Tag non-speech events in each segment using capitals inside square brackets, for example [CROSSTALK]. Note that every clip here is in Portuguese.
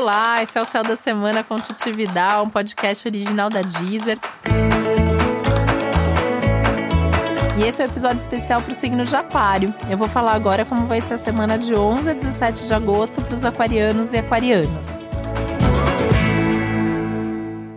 Olá, esse é o Céu da Semana com Titi Vidal, um podcast original da Deezer. E esse é o um episódio especial para o signo de Aquário. Eu vou falar agora como vai ser a semana de 11 a 17 de agosto para os aquarianos e aquarianas.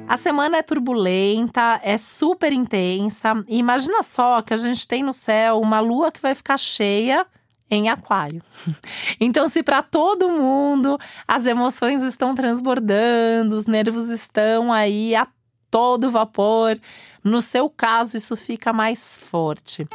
A semana é turbulenta, é super intensa. E imagina só que a gente tem no céu uma lua que vai ficar cheia em Aquário. [LAUGHS] Então, se para todo mundo as emoções estão transbordando, os nervos estão aí a todo vapor, no seu caso, isso fica mais forte.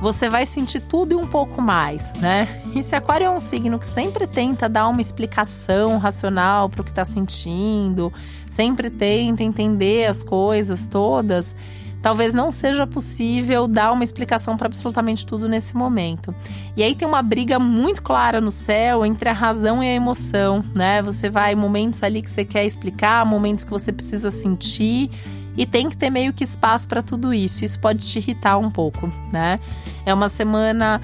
Você vai sentir tudo e um pouco mais, né? E se Aquário é um signo que sempre tenta dar uma explicação racional para o que está sentindo, sempre tenta entender as coisas todas, talvez não seja possível dar uma explicação para absolutamente tudo nesse momento. E aí tem uma briga muito clara no céu entre a razão e a emoção, né? Você vai momentos ali que você quer explicar, momentos que você precisa sentir e tem que ter meio que espaço para tudo isso. Isso pode te irritar um pouco, né? É uma semana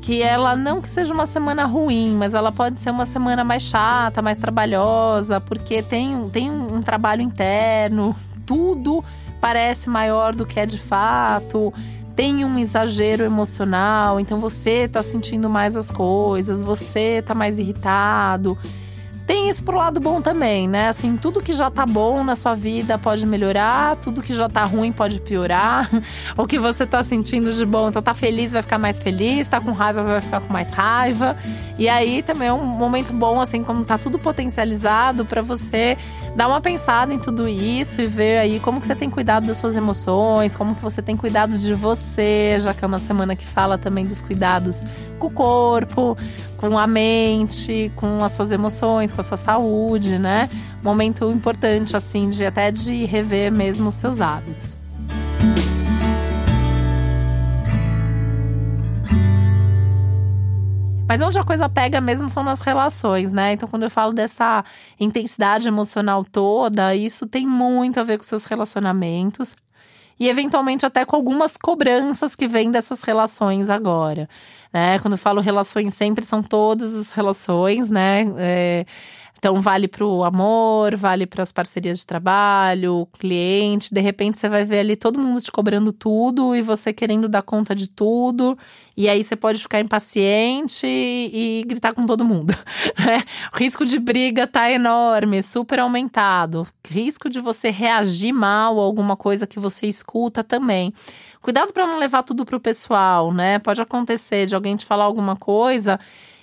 que ela não que seja uma semana ruim, mas ela pode ser uma semana mais chata, mais trabalhosa, porque tem, tem um trabalho interno, tudo parece maior do que é de fato tem um exagero emocional, então você tá sentindo mais as coisas, você tá mais irritado. Tem isso pro lado bom também, né? Assim, tudo que já tá bom na sua vida pode melhorar, tudo que já tá ruim pode piorar. [LAUGHS] o que você tá sentindo de bom, então tá feliz, vai ficar mais feliz, tá com raiva, vai ficar com mais raiva. E aí também é um momento bom, assim, como tá tudo potencializado para você dar uma pensada em tudo isso e ver aí como que você tem cuidado das suas emoções, como que você tem cuidado de você, já que é uma semana que fala também dos cuidados com o corpo, com a mente, com as suas emoções, com a sua saúde, né? Momento importante, assim, de até de rever mesmo os seus hábitos. Mas onde a coisa pega mesmo são nas relações, né? Então, quando eu falo dessa intensidade emocional toda, isso tem muito a ver com seus relacionamentos e eventualmente até com algumas cobranças que vêm dessas relações agora. Né? Quando eu falo relações, sempre são todas as relações, né? É, então, vale para o amor, vale para as parcerias de trabalho, cliente. De repente, você vai ver ali todo mundo te cobrando tudo e você querendo dar conta de tudo. E aí, você pode ficar impaciente e, gritar com todo mundo. [LAUGHS] Né? O risco de briga tá enorme, super aumentado. O risco de você reagir mal a alguma coisa que você escuta também. Cuidado para não levar tudo pro pessoal, né? Pode acontecer de alguém te falar alguma coisa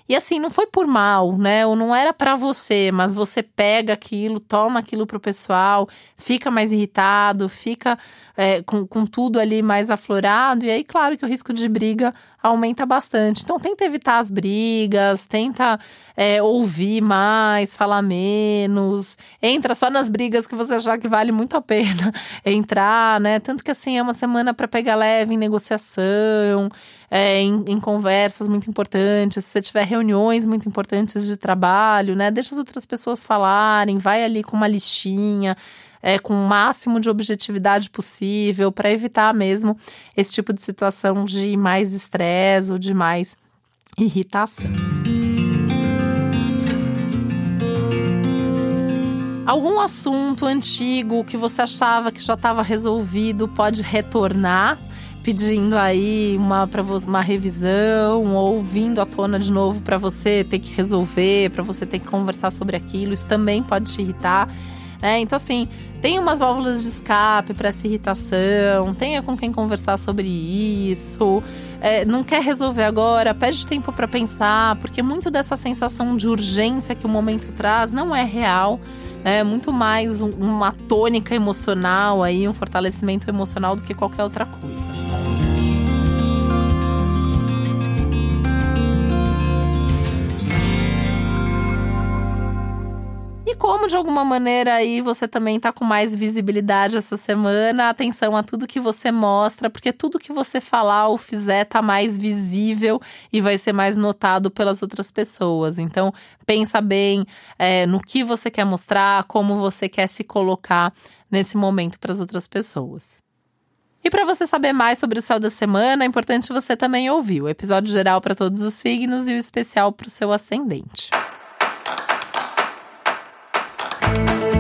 e assim, não foi por mal, né? Ou não era para você, mas você pega aquilo, toma aquilo pro pessoal, fica mais irritado, fica é, com, com tudo ali mais aflorado. E aí, claro que o risco de briga aumenta bastante. Então, tenta evitar as brigas, tenta é, ouvir mais, falar menos. Entra só nas brigas que você achar que vale muito a pena [LAUGHS] entrar, né? Tanto que, assim, é uma semana para pegar leve em negociação é, em, em, conversas muito importantes, se você tiver reuniões muito importantes de trabalho, né? Deixa as outras pessoas falarem, vai ali com uma listinha. É, com o máximo de objetividade possível, para evitar mesmo esse tipo de situação de mais estresse ou de mais irritação. Algum assunto antigo que você achava que já estava resolvido pode retornar pedindo aí uma uma revisão ou vindo à tona de novo para você ter que resolver, para você ter que conversar sobre aquilo, isso também pode te irritar. Né? Então, assim, tenha umas válvulas de escape para essa irritação, tenha com quem conversar sobre isso. É, não quer resolver agora, pede tempo para pensar, porque muito dessa sensação de urgência que o momento traz não é real. É muito mais um, uma tônica emocional aí, um fortalecimento emocional do que qualquer outra coisa. Como de alguma maneira aí você também tá com mais visibilidade essa semana, atenção a tudo que você mostra, porque tudo que você falar ou fizer tá mais visível e vai ser mais notado pelas outras pessoas. Então, pensa bem é, no que você quer mostrar, como você quer se colocar nesse momento para as outras pessoas. E para você saber mais sobre o céu da semana, é importante você também ouvir o episódio geral para todos os signos e o especial para o seu ascendente.